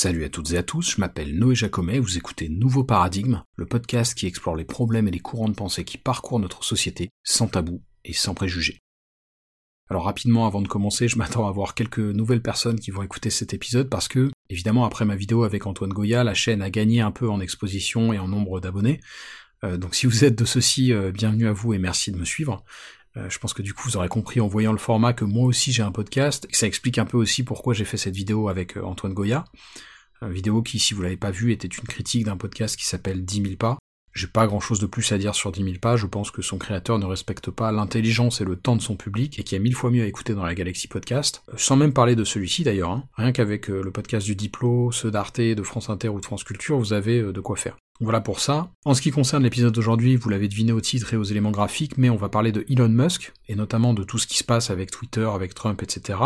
Salut à toutes et à tous, je m'appelle Noé Jacomet, vous écoutez Nouveau Paradigme, le podcast qui explore les problèmes et les courants de pensée qui parcourent notre société sans tabou et sans préjugés. Alors rapidement avant de commencer, je m'attends à avoir quelques nouvelles personnes qui vont écouter cet épisode parce que, évidemment, après ma vidéo avec Antoine Goya, la chaîne a gagné un peu en exposition et en nombre d'abonnés. Euh, donc si vous êtes de ceux-ci, euh, bienvenue à vous et merci de me suivre. Euh, je pense que du coup vous aurez compris en voyant le format que moi aussi j'ai un podcast, et ça explique un peu aussi pourquoi j'ai fait cette vidéo avec Antoine Goya. Une vidéo qui, si vous l'avez pas vue, était une critique d'un podcast qui s'appelle 10 000 pas, j'ai pas grand chose de plus à dire sur 10 000 pages, je pense que son créateur ne respecte pas l'intelligence et le temps de son public, et qui a mille fois mieux à écouter dans la Galaxy Podcast, euh, sans même parler de celui-ci d'ailleurs, hein. rien qu'avec euh, le podcast du Diplo, ceux d'Arte, de France Inter ou de France Culture, vous avez euh, de quoi faire. Voilà pour ça. En ce qui concerne l'épisode d'aujourd'hui, vous l'avez deviné au titre et aux éléments graphiques, mais on va parler de Elon Musk, et notamment de tout ce qui se passe avec Twitter, avec Trump, etc.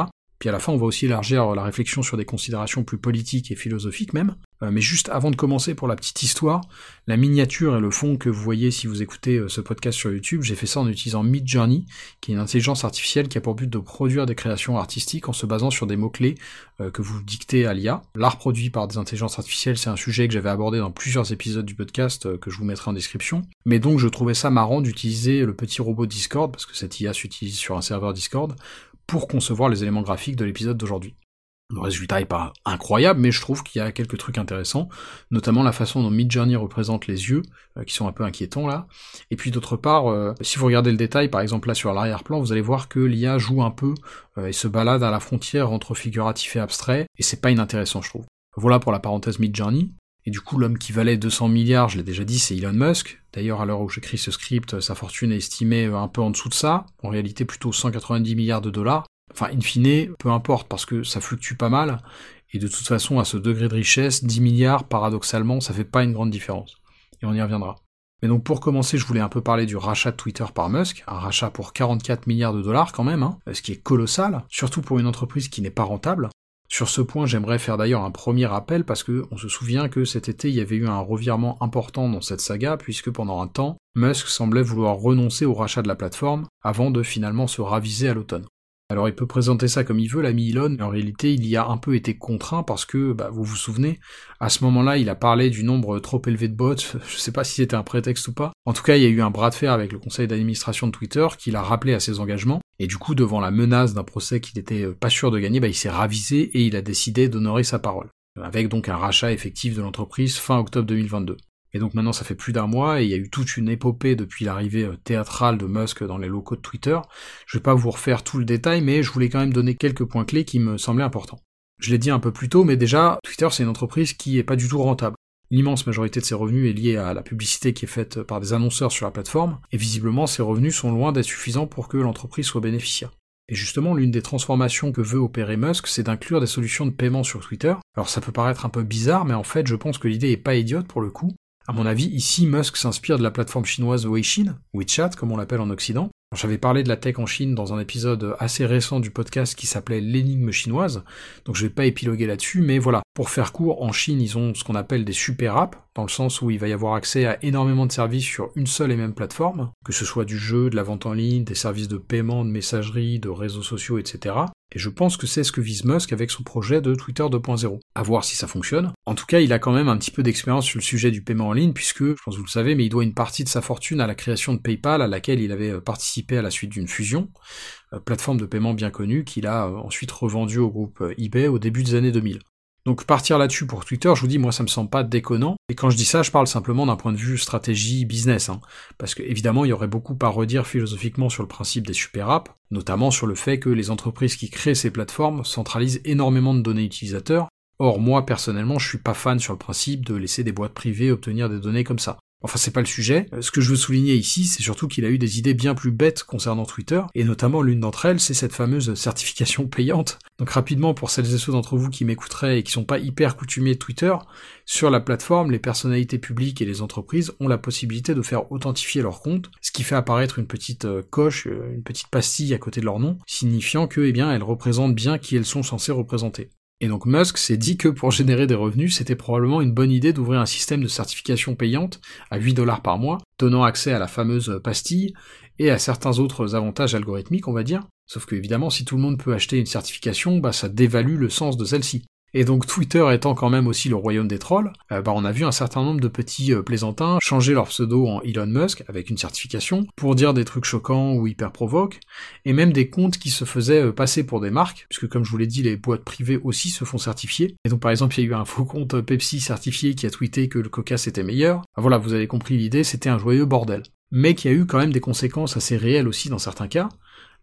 Puis à la fin, on va aussi élargir la réflexion sur des considérations plus politiques et philosophiques même. Euh, mais juste avant de commencer pour la petite histoire, la miniature et le fond que vous voyez si vous écoutez euh, ce podcast sur YouTube, j'ai fait ça en utilisant Midjourney, qui est une intelligence artificielle qui a pour but de produire des créations artistiques en se basant sur des mots-clés euh, que vous dictez à l'IA. L'art produit par des intelligences artificielles, c'est un sujet que j'avais abordé dans plusieurs épisodes du podcast que je vous mettrai en description. Mais donc je trouvais ça marrant d'utiliser le petit robot Discord, parce que cette IA s'utilise sur un serveur Discord, pour concevoir les éléments graphiques de l'épisode d'aujourd'hui. Le résultat est pas incroyable, mais je trouve qu'il y a quelques trucs intéressants, notamment la façon dont Midjourney représente les yeux, euh, qui sont un peu inquiétants là. Et puis d'autre part, euh, si vous regardez le détail, par exemple là sur l'arrière-plan, vous allez voir que l'IA joue un peu euh, et se balade à la frontière entre figuratif et abstrait, et c'est pas inintéressant je trouve. Voilà pour la parenthèse Midjourney. Et du coup, l'homme qui valait 200 milliards, je l'ai déjà dit, c'est Elon Musk. D'ailleurs, à l'heure où j'écris ce script, sa fortune est estimée un peu en dessous de ça. En réalité, plutôt 190 milliards de dollars. Enfin, in fine, peu importe, parce que ça fluctue pas mal. Et de toute façon, à ce degré de richesse, 10 milliards, paradoxalement, ça fait pas une grande différence. Et on y reviendra. Mais donc pour commencer, je voulais un peu parler du rachat de Twitter par Musk, un rachat pour 44 milliards de dollars quand même, hein, ce qui est colossal, surtout pour une entreprise qui n'est pas rentable. Sur ce point, j'aimerais faire d'ailleurs un premier rappel parce que on se souvient que cet été, il y avait eu un revirement important dans cette saga puisque pendant un temps, Musk semblait vouloir renoncer au rachat de la plateforme avant de finalement se raviser à l'automne. Alors il peut présenter ça comme il veut, l'ami Elon, mais en réalité il y a un peu été contraint parce que, bah, vous vous souvenez, à ce moment-là il a parlé du nombre trop élevé de bots, je sais pas si c'était un prétexte ou pas. En tout cas il y a eu un bras de fer avec le conseil d'administration de Twitter qui l'a rappelé à ses engagements, et du coup devant la menace d'un procès qu'il était pas sûr de gagner, bah, il s'est ravisé et il a décidé d'honorer sa parole. Avec donc un rachat effectif de l'entreprise fin octobre 2022. Et donc maintenant ça fait plus d'un mois et il y a eu toute une épopée depuis l'arrivée euh, théâtrale de Musk dans les locaux de Twitter. Je vais pas vous refaire tout le détail, mais je voulais quand même donner quelques points clés qui me semblaient importants. Je l'ai dit un peu plus tôt, mais déjà, Twitter c'est une entreprise qui est pas du tout rentable. L'immense majorité de ses revenus est liée à la publicité qui est faite par des annonceurs sur la plateforme, et visiblement ces revenus sont loin d'être suffisants pour que l'entreprise soit bénéficiaire. Et justement, l'une des transformations que veut opérer Musk, c'est d'inclure des solutions de paiement sur Twitter. Alors ça peut paraître un peu bizarre, mais en fait, je pense que l'idée est pas idiote pour le coup. À mon avis, ici, Musk s'inspire de la plateforme chinoise Weixin, WeChat comme on l'appelle en Occident. J'avais parlé de la tech en Chine dans un épisode assez récent du podcast qui s'appelait L'énigme chinoise, donc je vais pas épiloguer là-dessus, mais voilà, pour faire court, en Chine, ils ont ce qu'on appelle des super apps, dans le sens où il va y avoir accès à énormément de services sur une seule et même plateforme, que ce soit du jeu, de la vente en ligne, des services de paiement, de messagerie, de réseaux sociaux, etc. Et je pense que c'est ce que vise Musk avec son projet de Twitter 2.0. À voir si ça fonctionne. En tout cas, il a quand même un petit peu d'expérience sur le sujet du paiement en ligne, puisque, je pense que vous le savez, mais il doit une partie de sa fortune à la création de PayPal, à laquelle il avait euh, participé à la suite d'une fusion, euh, plateforme de paiement bien connue, qu'il a euh, ensuite revendue au groupe eBay au début des années 2000. Donc partir là-dessus pour Twitter, je vous dis, moi ça me semble pas déconnant. Et quand je dis ça, je parle simplement d'un point de vue stratégie business, hein. parce que évidemment il y aurait beaucoup à redire philosophiquement sur le principe des super apps, notamment sur le fait que les entreprises qui créent ces plateformes centralisent énormément de données utilisateurs. Or moi personnellement, je suis pas fan sur le principe de laisser des boîtes privées obtenir des données comme ça. Enfin, c'est pas le sujet. Euh, ce que je veux souligner ici, c'est surtout qu'il a eu des idées bien plus bêtes concernant Twitter, et notamment l'une d'entre elles, c'est cette fameuse certification payante. Donc rapidement, pour celles et ceux d'entre vous qui m'écouteraient et qui sont pas hyper coutumiers de Twitter, sur la plateforme, les personnalités publiques et les entreprises ont la possibilité de faire authentifier leur compte, ce qui fait apparaître une petite euh, coche, euh, une petite pastille à côté de leur nom, signifiant que, eh bien, elles représentent bien qui elles sont censées représenter. Et donc Musk s'est dit que pour générer des revenus, c'était probablement une bonne idée d'ouvrir un système de certification payante à 8 dollars par mois, donnant accès à la fameuse pastille et à certains autres avantages algorithmiques, on va dire. Sauf que évidemment, si tout le monde peut acheter une certification, bah ça dévalue le sens de celle-ci. Et donc Twitter étant quand même aussi le royaume des trolls, euh, bah on a vu un certain nombre de petits euh, plaisantins changer leur pseudo en Elon Musk avec une certification pour dire des trucs choquants ou hyper provoques, et même des comptes qui se faisaient euh, passer pour des marques, puisque comme je vous l'ai dit, les boîtes privées aussi se font certifier. Et donc par exemple, il y a eu un faux compte Pepsi certifié qui a tweeté que le Coca c'était meilleur. Voilà, vous avez compris l'idée, c'était un joyeux bordel. Mais qui a eu quand même des conséquences assez réelles aussi dans certains cas.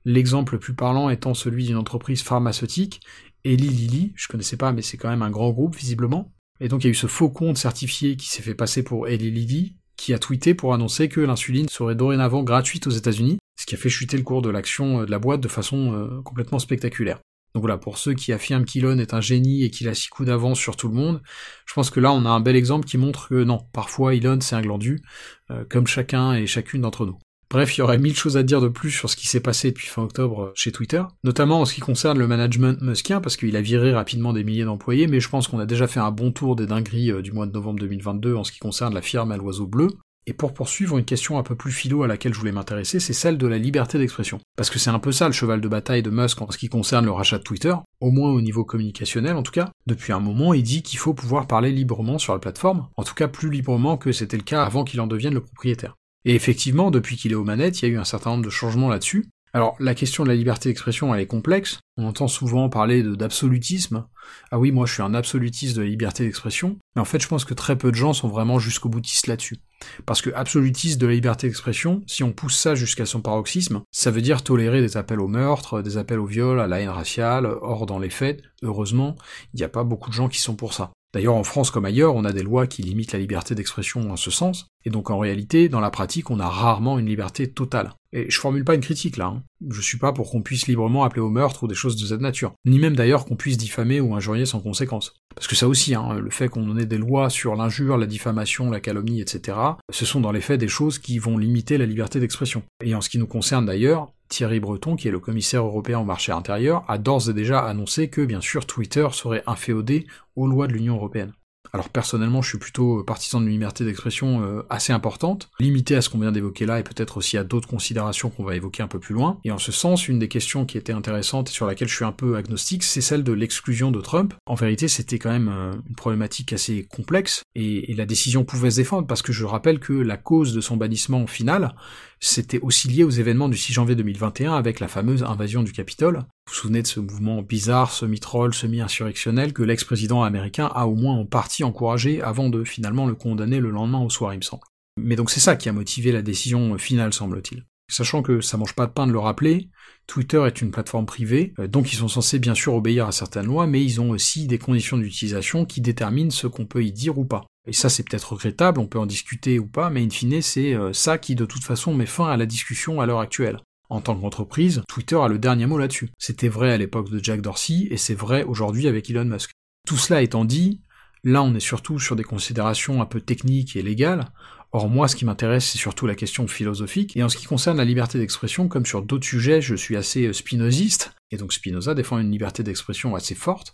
L'exemple le plus parlant étant celui d'une entreprise pharmaceutique Eli Lilly, je connaissais pas, mais c'est quand même un grand groupe visiblement. Et donc il y a eu ce faux compte certifié qui s'est fait passer pour Eli Lilly, qui a tweeté pour annoncer que l'insuline serait dorénavant gratuite aux États-Unis, ce qui a fait chuter le cours de l'action euh, de la boîte de façon euh, complètement spectaculaire. Donc voilà, pour ceux qui affirment qu'Elon est un génie et qu'il a six coups d'avance sur tout le monde, je pense que là on a un bel exemple qui montre que non, parfois Elon c'est un glandu, euh, comme chacun et chacune d'entre nous. Bref, il y aurait mille choses à dire de plus sur ce qui s'est passé depuis fin octobre euh, chez Twitter, notamment en ce qui concerne le management muskien, parce qu'il a viré rapidement des milliers d'employés, mais je pense qu'on a déjà fait un bon tour des dingueries euh, du mois de novembre 2022 en ce qui concerne la firme à l'oiseau bleu. Et pour poursuivre, une question un peu plus philo à laquelle je voulais m'intéresser, c'est celle de la liberté d'expression. Parce que c'est un peu ça le cheval de bataille de Musk en ce qui concerne le rachat de Twitter, au moins au niveau communicationnel en tout cas. Depuis un moment, il dit qu'il faut pouvoir parler librement sur la plateforme, en tout cas plus librement que c'était le cas avant qu'il en devienne le propriétaire. Et effectivement, depuis qu'il est aux manettes, il y a eu un certain nombre de changements là-dessus. Alors, la question de la liberté d'expression, elle est complexe. On entend souvent parler d'absolutisme. Ah oui, moi je suis un absolutiste de la liberté d'expression. Mais en fait, je pense que très peu de gens sont vraiment jusqu'au boutiste là-dessus. Parce que absolutiste de la liberté d'expression, si on pousse ça jusqu'à son paroxysme, ça veut dire tolérer des appels au meurtre, des appels au viol, à la haine raciale. Or, dans les faits, heureusement, il n'y a pas beaucoup de gens qui sont pour ça. D'ailleurs, en France comme ailleurs, on a des lois qui limitent la liberté d'expression en ce sens, et donc en réalité, dans la pratique, on a rarement une liberté totale. Et je formule pas une critique là, hein. je suis pas pour qu'on puisse librement appeler au meurtre ou des choses de cette nature, ni même d'ailleurs qu'on puisse diffamer ou injurier sans conséquence. Parce que ça aussi, hein, le fait qu'on ait des lois sur l'injure, la diffamation, la calomnie, etc., ce sont dans les faits des choses qui vont limiter la liberté d'expression. Et en ce qui nous concerne d'ailleurs, Thierry Breton, qui est le commissaire européen au marché intérieur, a d'ores et déjà annoncé que, bien sûr, Twitter serait inféodé aux lois de l'Union européenne. Alors personnellement, je suis plutôt partisan d'une liberté d'expression euh, assez importante, limitée à ce qu'on vient d'évoquer là et peut-être aussi à d'autres considérations qu'on va évoquer un peu plus loin. Et en ce sens, une des questions qui était intéressante et sur laquelle je suis un peu agnostique, c'est celle de l'exclusion de Trump. En vérité, c'était quand même euh, une problématique assez complexe et la décision pouvait se défendre parce que je rappelle que la cause de son bannissement final, c'était aussi lié aux événements du 6 janvier 2021 avec la fameuse invasion du Capitole. Vous vous souvenez de ce mouvement bizarre, semi-troll, semi-insurrectionnel que l'ex-président américain a au moins en partie encouragé avant de finalement le condamner le lendemain au soir, il me semble. Mais donc c'est ça qui a motivé la décision finale, semble-t-il. Sachant que ça mange pas de pain de le rappeler, Twitter est une plateforme privée, euh, donc ils sont censés bien sûr obéir à certaines lois, mais ils ont aussi des conditions d'utilisation qui déterminent ce qu'on peut y dire ou pas. Et ça c'est peut-être regrettable, on peut en discuter ou pas, mais in fine c'est euh, ça qui de toute façon met fin à la discussion à l'heure actuelle. En tant qu'entreprise, Twitter a le dernier mot là-dessus. C'était vrai à l'époque de Jack Dorsey, et c'est vrai aujourd'hui avec Elon Musk. Tout cela étant dit, là on est surtout sur des considérations un peu techniques et légales, Or moi, ce qui m'intéresse, c'est surtout la question philosophique, et en ce qui concerne la liberté d'expression, comme sur d'autres sujets, je suis assez euh, spinoziste, et donc Spinoza défend une liberté d'expression assez forte,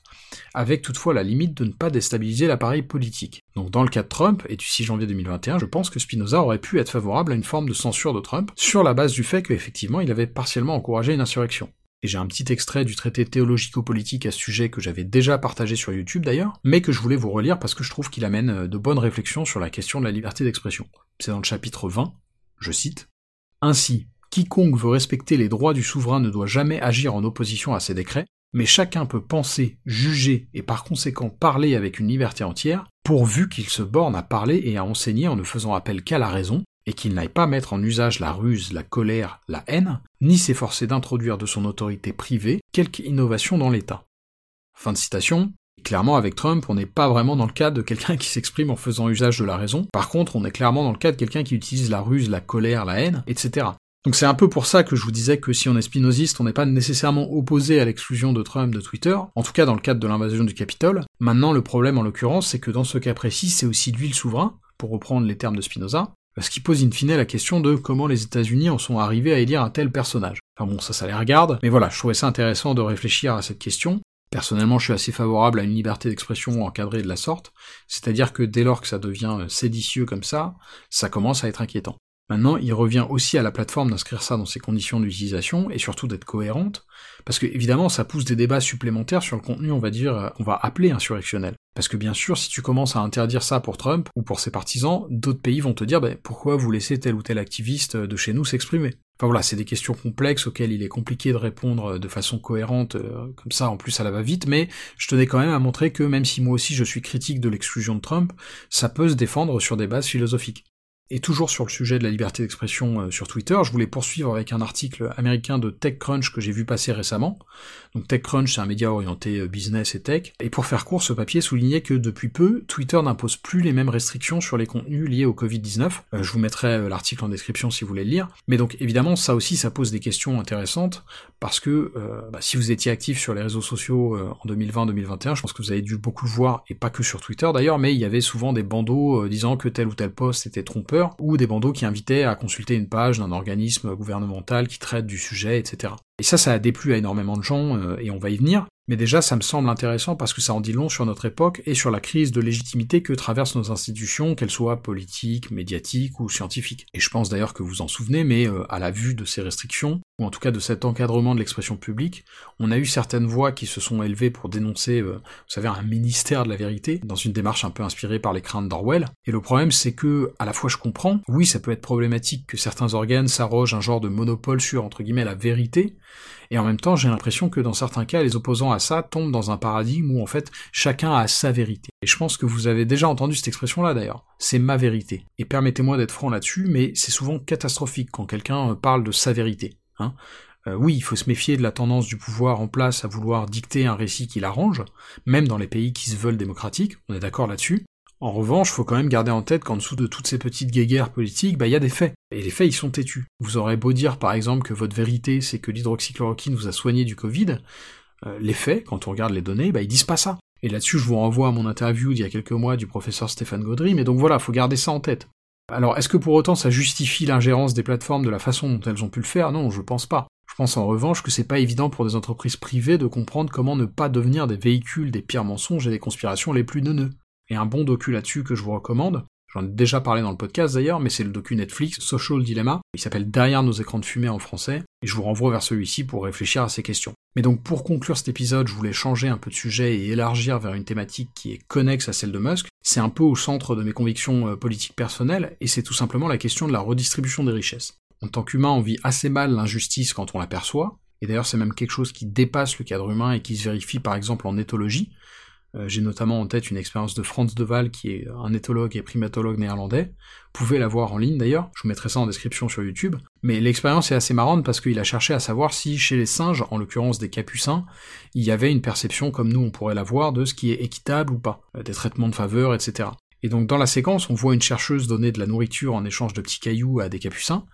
avec toutefois la limite de ne pas déstabiliser l'appareil politique. Donc dans le cas de Trump, et du 6 janvier 2021, je pense que Spinoza aurait pu être favorable à une forme de censure de Trump, sur la base du fait qu'effectivement il avait partiellement encouragé une insurrection et j'ai un petit extrait du traité théologico-politique à ce sujet que j'avais déjà partagé sur YouTube d'ailleurs, mais que je voulais vous relire parce que je trouve qu'il amène euh, de bonnes réflexions sur la question de la liberté d'expression. C'est dans le chapitre 20, je cite. Ainsi, quiconque veut respecter les droits du souverain ne doit jamais agir en opposition à ses décrets, mais chacun peut penser, juger et par conséquent parler avec une liberté entière, pourvu qu'il se borne à parler et à enseigner en ne faisant appel qu'à la raison, et qu'il n'aille pas mettre en usage la ruse, la colère, la haine, ni s'efforcer d'introduire de son autorité privée quelque innovation dans l'État. Fin de citation. Clairement, avec Trump, on n'est pas vraiment dans le cas de quelqu'un qui s'exprime en faisant usage de la raison. Par contre, on est clairement dans le cas de quelqu'un qui utilise la ruse, la colère, la haine, etc. Donc c'est un peu pour ça que je vous disais que si on est spinoziste, on n'est pas nécessairement opposé à l'exclusion de Trump de Twitter, en tout cas dans le cadre de l'invasion du Capitole. Maintenant, le problème en l'occurrence, c'est que dans ce cas précis, c'est aussi lui le souverain, pour reprendre les termes de Spinoza, ce qui pose in fine la question de comment les États-Unis en sont arrivés à élire un tel personnage. Enfin bon, ça, ça les regarde, mais voilà, je trouvais ça intéressant de réfléchir à cette question. Personnellement, je suis assez favorable à une liberté d'expression encadrée de la sorte, c'est-à-dire que dès lors que ça devient séditieux comme ça, ça commence à être inquiétant. Maintenant, il revient aussi à la plateforme d'inscrire ça dans ses conditions d'utilisation et surtout d'être cohérente, parce que évidemment ça pousse des débats supplémentaires sur le contenu, on va dire, on va appeler insurrectionnel. Parce que bien sûr, si tu commences à interdire ça pour Trump ou pour ses partisans, d'autres pays vont te dire ben, pourquoi vous laissez tel ou tel activiste de chez nous s'exprimer? Enfin voilà, c'est des questions complexes auxquelles il est compliqué de répondre de façon cohérente, euh, comme ça en plus ça la va vite, mais je tenais quand même à montrer que même si moi aussi je suis critique de l'exclusion de Trump, ça peut se défendre sur des bases philosophiques. Et toujours sur le sujet de la liberté d'expression euh, sur Twitter, je voulais poursuivre avec un article américain de TechCrunch que j'ai vu passer récemment. Donc TechCrunch, c'est un média orienté euh, business et tech. Et pour faire court, ce papier soulignait que depuis peu, Twitter n'impose plus les mêmes restrictions sur les contenus liés au Covid-19. Euh, je vous mettrai l'article en description si vous voulez le lire. Mais donc évidemment, ça aussi, ça pose des questions intéressantes parce que bah, si vous étiez actif sur les réseaux sociaux en 2020-2021, je pense que vous avez dû beaucoup le voir, et pas que sur Twitter d'ailleurs, mais il y avait souvent des bandeaux disant que tel ou tel post était trompeur ou des bandeaux qui invitaient à consulter une page d'un organisme gouvernemental qui traite du sujet, etc. Et ça, ça a déplu à énormément de gens, euh, et on va y venir, mais déjà ça me semble intéressant parce que ça en dit long sur notre époque et sur la crise de légitimité que traversent nos institutions, qu'elles soient politiques, médiatiques ou scientifiques. Et je pense d'ailleurs que vous en souvenez, mais euh, à la vue de ces restrictions, ou en tout cas de cet encadrement de l'expression publique, on a eu certaines voix qui se sont élevées pour dénoncer, euh, vous savez, un ministère de la vérité, dans une démarche un peu inspirée par les craintes d'Orwell. Et le problème c'est que, à la fois je comprends, oui ça peut être problématique que certains organes s'arrogent un genre de monopole sur, entre guillemets, la vérité, et en même temps, j'ai l'impression que dans certains cas, les opposants à ça tombent dans un paradigme où en fait, chacun a sa vérité. Et je pense que vous avez déjà entendu cette expression-là d'ailleurs. C'est ma vérité. Et permettez-moi d'être franc là-dessus, mais c'est souvent catastrophique quand quelqu'un euh, parle de sa vérité. Hein. Euh, oui, il faut se méfier de la tendance du pouvoir en place à vouloir dicter un récit qui l'arrange, même dans les pays qui se veulent démocratiques, on est d'accord là-dessus, en revanche, faut quand même garder en tête qu'en dessous de toutes ces petites guéguerres politiques, bah il y a des faits. Et les faits, ils sont têtus. Vous aurez beau dire par exemple que votre vérité, c'est que l'hydroxychloroquine vous a soigné du Covid, euh, les faits, quand on regarde les données, bah ils disent pas ça. Et là-dessus, je vous renvoie à mon interview d'il y a quelques mois du professeur Stéphane Gaudry, mais donc voilà, faut garder ça en tête. Alors, est-ce que pour autant ça justifie l'ingérence des plateformes de la façon dont elles ont pu le faire? Non, je pense pas. Je pense en revanche que c'est pas évident pour des entreprises privées de comprendre comment ne pas devenir des véhicules des pires mensonges et des conspirations les plus neuneux. Et un bon docu là-dessus que je vous recommande, j'en ai déjà parlé dans le podcast d'ailleurs, mais c'est le docu Netflix Social Dilemma, il s'appelle Derrière nos écrans de fumée en français, et je vous renvoie vers celui-ci pour réfléchir à ces questions. Mais donc pour conclure cet épisode, je voulais changer un peu de sujet et élargir vers une thématique qui est connexe à celle de Musk. C'est un peu au centre de mes convictions euh, politiques personnelles, et c'est tout simplement la question de la redistribution des richesses. En tant qu'humain, on vit assez mal l'injustice quand on l'aperçoit, et d'ailleurs c'est même quelque chose qui dépasse le cadre humain et qui se vérifie par exemple en éthologie, j'ai notamment en tête une expérience de Franz de Waal, qui est un éthologue et primatologue néerlandais. Vous pouvez la voir en ligne d'ailleurs, je vous mettrai ça en description sur YouTube. Mais l'expérience est assez marrante parce qu'il a cherché à savoir si chez les singes, en l'occurrence des capucins, il y avait une perception comme nous on pourrait l'avoir de ce qui est équitable ou pas, euh, des traitements de faveur, etc. Et donc dans la séquence, on voit une chercheuse donner de la nourriture en échange de petits cailloux à des capucins,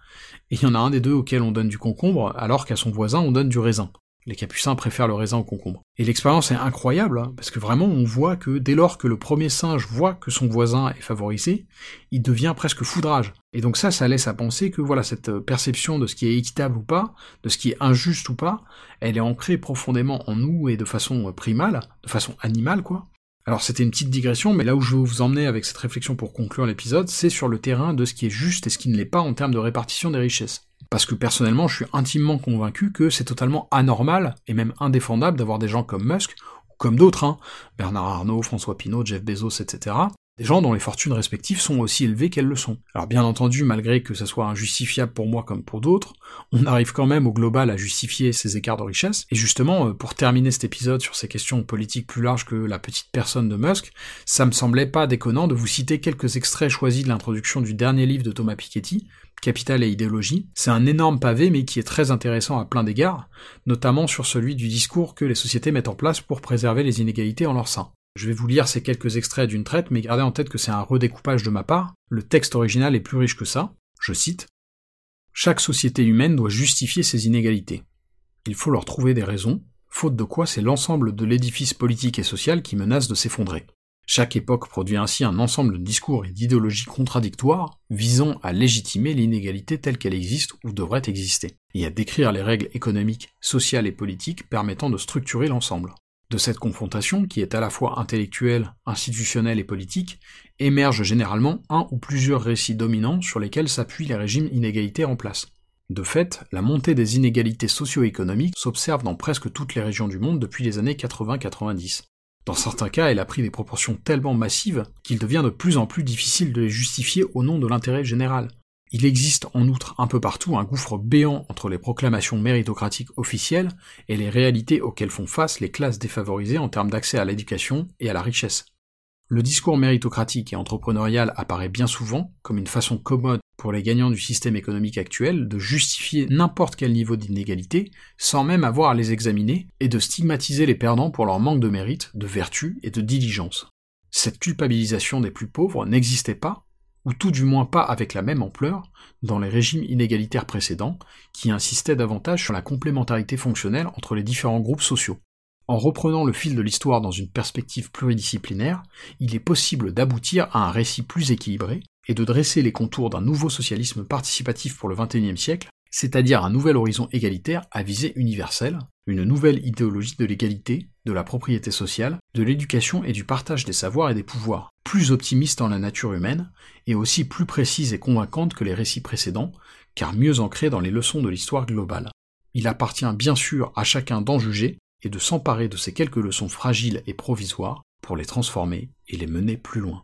et il y en a un des deux auquel on donne du concombre, alors qu'à son voisin on donne du raisin. Les capucins préfèrent le raisin au concombre. Et l'expérience est incroyable, hein, parce que vraiment on voit que dès lors que le premier singe voit que son voisin est favorisé, il devient presque foudrage. Et donc ça, ça laisse à penser que voilà, cette euh, perception de ce qui est équitable ou pas, de ce qui est injuste ou pas, elle est ancrée profondément en nous et de façon euh, primale, de façon animale quoi. Alors c'était une petite digression, mais là où je veux vous emmener avec cette réflexion pour conclure l'épisode, c'est sur le terrain de ce qui est juste et ce qui ne l'est pas en termes de répartition des richesses. Parce que personnellement, je suis intimement convaincu que c'est totalement anormal et même indéfendable d'avoir des gens comme Musk, ou comme d'autres, hein, Bernard Arnault, François Pinault, Jeff Bezos, etc., gens dont les fortunes respectives sont aussi élevées qu'elles le sont. Alors bien entendu, malgré que ça soit injustifiable pour moi comme pour d'autres, on arrive quand même au global à justifier ces écarts de richesse, et justement, euh, pour terminer cet épisode sur ces questions politiques plus larges que la petite personne de Musk, ça me semblait pas déconnant de vous citer quelques extraits choisis de l'introduction du dernier livre de Thomas Piketty, Capital et idéologie. C'est un énorme pavé, mais qui est très intéressant à plein d'égards, notamment sur celui du discours que les sociétés mettent en place pour préserver les inégalités en leur sein. Je vais vous lire ces quelques extraits d'une traite, mais gardez en tête que c'est un redécoupage de ma part. Le texte original est plus riche que ça. Je cite. Chaque société humaine doit justifier ses inégalités. Il faut leur trouver des raisons, faute de quoi c'est l'ensemble de l'édifice politique et social qui menace de s'effondrer. Chaque époque produit ainsi un ensemble de discours et d'idéologies contradictoires visant à légitimer l'inégalité telle qu'elle existe ou devrait exister, et à décrire les règles économiques, sociales et politiques permettant de structurer l'ensemble. De cette confrontation, qui est à la fois intellectuelle, institutionnelle et politique, émergent généralement un ou plusieurs récits dominants sur lesquels s'appuient les régimes inégalitaires en place. De fait, la montée des inégalités socio-économiques s'observe dans presque toutes les régions du monde depuis les années 80-90. Dans certains cas, elle a pris des proportions tellement massives qu'il devient de plus en plus difficile de les justifier au nom de l'intérêt général. Il existe en outre un peu partout un gouffre béant entre les proclamations méritocratiques officielles et les réalités auxquelles font face les classes défavorisées en termes d'accès à l'éducation et à la richesse. Le discours méritocratique et entrepreneurial apparaît bien souvent comme une façon commode pour les gagnants du système économique actuel de justifier n'importe quel niveau d'inégalité sans même avoir à les examiner et de stigmatiser les perdants pour leur manque de mérite, de vertu et de diligence. Cette culpabilisation des plus pauvres n'existait pas ou tout du moins pas avec la même ampleur, dans les régimes inégalitaires précédents, qui insistaient davantage sur la complémentarité fonctionnelle entre les différents groupes sociaux. En reprenant le fil de l'histoire dans une perspective pluridisciplinaire, il est possible d'aboutir à un récit plus équilibré et de dresser les contours d'un nouveau socialisme participatif pour le XXIe siècle, c'est-à-dire un nouvel horizon égalitaire à visée universelle, une nouvelle idéologie de l'égalité, de la propriété sociale, de l'éducation et du partage des savoirs et des pouvoirs, plus optimiste en la nature humaine, et aussi plus précise et convaincante que les récits précédents, car mieux ancrée dans les leçons de l'histoire globale. Il appartient bien sûr à chacun d'en juger et de s'emparer de ces quelques leçons fragiles et provisoires pour les transformer et les mener plus loin.